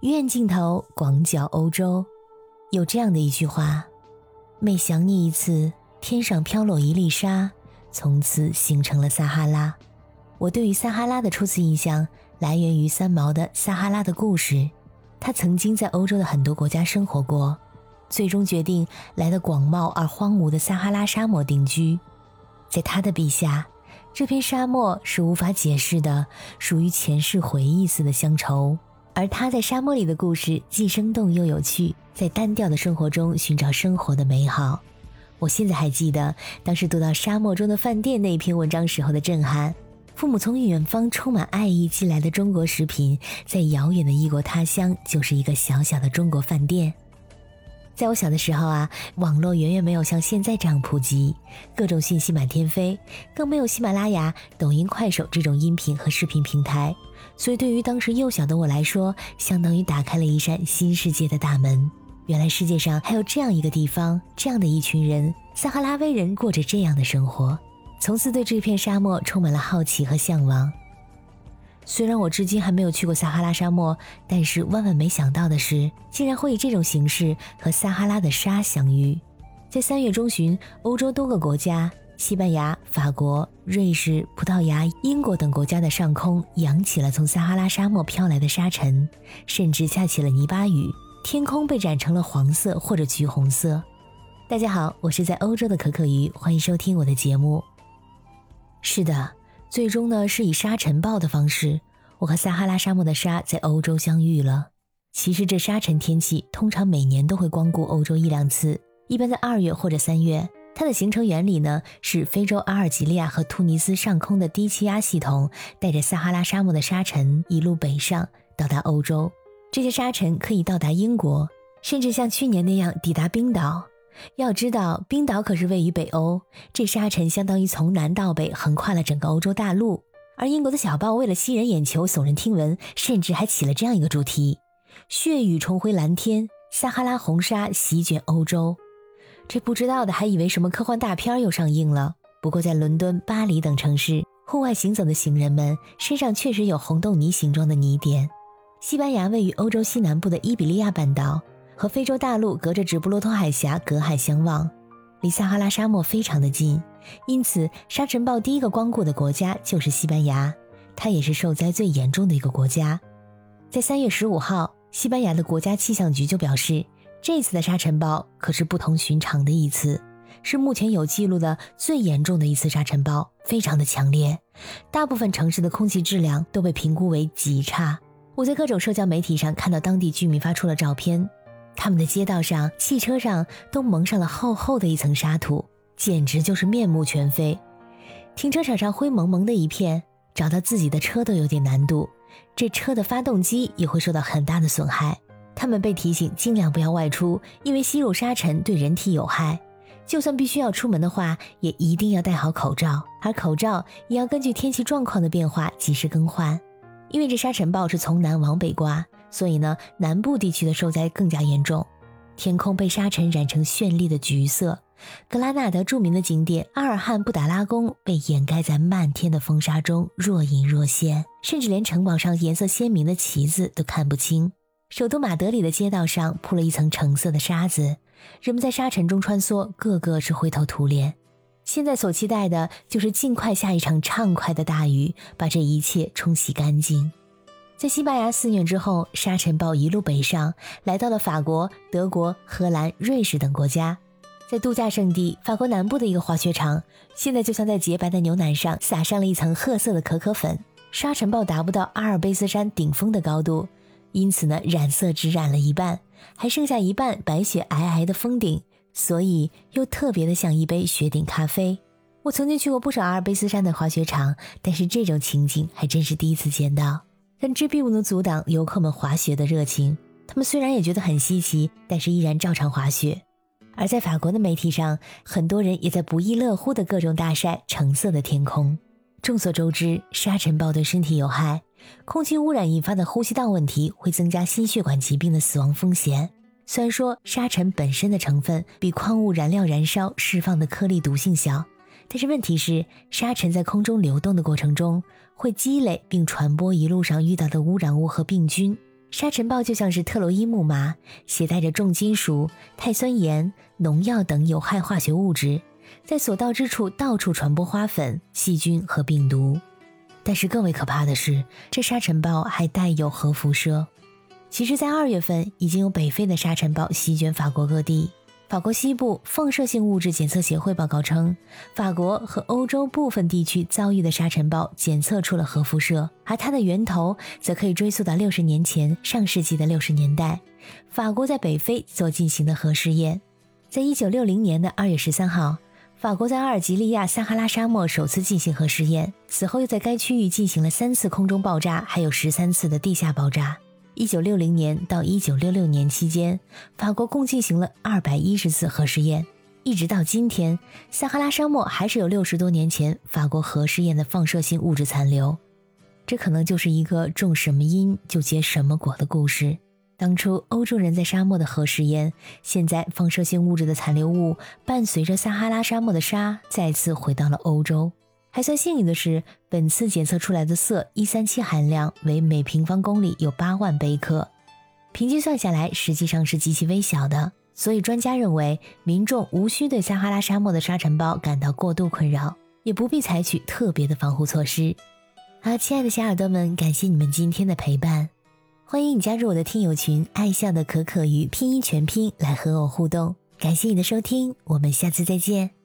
院镜头广角欧洲，有这样的一句话：每想你一次，天上飘落一粒沙，从此形成了撒哈拉。我对于撒哈拉的初次印象来源于三毛的《撒哈拉的故事》，他曾经在欧洲的很多国家生活过，最终决定来到广袤而荒芜的撒哈拉沙漠定居。在他的笔下，这片沙漠是无法解释的，属于前世回忆似的乡愁。而他在沙漠里的故事既生动又有趣，在单调的生活中寻找生活的美好。我现在还记得当时读到《沙漠中的饭店》那篇文章时候的震撼。父母从远方充满爱意寄来的中国食品，在遥远的异国他乡就是一个小小的中国饭店。在我小的时候啊，网络远远没有像现在这样普及，各种信息满天飞，更没有喜马拉雅、抖音、快手这种音频和视频平台。所以，对于当时幼小的我来说，相当于打开了一扇新世界的大门。原来世界上还有这样一个地方，这样的一群人——撒哈拉威人，过着这样的生活。从此对这片沙漠充满了好奇和向往。虽然我至今还没有去过撒哈拉沙漠，但是万万没想到的是，竟然会以这种形式和撒哈拉的沙相遇。在三月中旬，欧洲多个国家——西班牙、法国、瑞士、葡萄牙、英国等国家的上空扬起了从撒哈拉沙漠飘来的沙尘，甚至下起了泥巴雨，天空被染成了黄色或者橘红色。大家好，我是在欧洲的可可鱼，欢迎收听我的节目。是的。最终呢，是以沙尘暴的方式，我和撒哈拉沙漠的沙在欧洲相遇了。其实这沙尘天气通常每年都会光顾欧洲一两次，一般在二月或者三月。它的形成原理呢，是非洲阿尔及利亚和突尼斯上空的低气压系统带着撒哈拉沙漠的沙尘一路北上，到达欧洲。这些沙尘可以到达英国，甚至像去年那样抵达冰岛。要知道，冰岛可是位于北欧，这沙尘相当于从南到北横跨了整个欧洲大陆。而英国的小报为了吸人眼球、耸人听闻，甚至还起了这样一个主题：“血雨重回蓝天，撒哈拉红沙席卷欧洲。”这不知道的还以为什么科幻大片又上映了。不过，在伦敦、巴黎等城市，户外行走的行人们身上确实有红豆泥形状的泥点。西班牙位于欧洲西南部的伊比利亚半岛。和非洲大陆隔着直布罗陀海峡隔海相望，离撒哈拉沙漠非常的近，因此沙尘暴第一个光顾的国家就是西班牙，它也是受灾最严重的一个国家。在三月十五号，西班牙的国家气象局就表示，这次的沙尘暴可是不同寻常的一次，是目前有记录的最严重的一次沙尘暴，非常的强烈，大部分城市的空气质量都被评估为极差。我在各种社交媒体上看到当地居民发出了照片。他们的街道上、汽车上都蒙上了厚厚的一层沙土，简直就是面目全非。停车场上灰蒙蒙的一片，找到自己的车都有点难度。这车的发动机也会受到很大的损害。他们被提醒尽量不要外出，因为吸入沙尘对人体有害。就算必须要出门的话，也一定要戴好口罩，而口罩也要根据天气状况的变化及时更换，因为这沙尘暴是从南往北刮。所以呢，南部地区的受灾更加严重，天空被沙尘染成绚丽的橘色。格拉纳德著名的景点阿尔汉布达拉宫被掩盖在漫天的风沙中，若隐若现，甚至连城堡上颜色鲜明的旗子都看不清。首都马德里的街道上铺了一层橙色的沙子，人们在沙尘中穿梭，个个是灰头土脸。现在所期待的就是尽快下一场畅快的大雨，把这一切冲洗干净。在西班牙肆虐之后，沙尘暴一路北上，来到了法国、德国、荷兰、瑞士等国家。在度假胜地法国南部的一个滑雪场，现在就像在洁白的牛奶上撒上了一层褐色的可可粉。沙尘暴达不到阿尔卑斯山顶峰的高度，因此呢，染色只染了一半，还剩下一半白雪皑皑的峰顶，所以又特别的像一杯雪顶咖啡。我曾经去过不少阿尔卑斯山的滑雪场，但是这种情景还真是第一次见到。但这并不能阻挡游客们滑雪的热情。他们虽然也觉得很稀奇，但是依然照常滑雪。而在法国的媒体上，很多人也在不亦乐乎的各种大晒橙色的天空。众所周知，沙尘暴对身体有害，空气污染引发的呼吸道问题会增加心血管疾病的死亡风险。虽然说沙尘本身的成分比矿物燃料燃烧释放的颗粒毒性小。但是问题是，沙尘在空中流动的过程中会积累并传播一路上遇到的污染物和病菌，沙尘暴就像是特洛伊木马，携带着重金属、碳酸盐、农药等有害化学物质，在所到之处到处传播花粉、细菌和病毒。但是更为可怕的是，这沙尘暴还带有核辐射。其实，在二月份，已经有北非的沙尘暴席卷法国各地。法国西部放射性物质检测协会报告称，法国和欧洲部分地区遭遇的沙尘暴检测出了核辐射，而它的源头则可以追溯到六十年前，上世纪的六十年代，法国在北非所进行的核试验。在一九六零年的二月十三号，法国在阿尔及利亚撒哈拉沙漠首次进行核试验，此后又在该区域进行了三次空中爆炸，还有十三次的地下爆炸。一九六零年到一九六六年期间，法国共进行了二百一十次核试验。一直到今天，撒哈拉沙漠还是有六十多年前法国核试验的放射性物质残留。这可能就是一个种什么因就结什么果的故事。当初欧洲人在沙漠的核试验，现在放射性物质的残留物伴随着撒哈拉沙漠的沙再次回到了欧洲。还算幸运的是，本次检测出来的铯一三七含量为每平方公里有八万贝克，平均算下来实际上是极其微小的。所以专家认为，民众无需对撒哈拉沙漠的沙尘暴感到过度困扰，也不必采取特别的防护措施。好，亲爱的小耳朵们，感谢你们今天的陪伴，欢迎你加入我的听友群“爱笑的可可鱼”拼音全拼来和我互动。感谢你的收听，我们下次再见。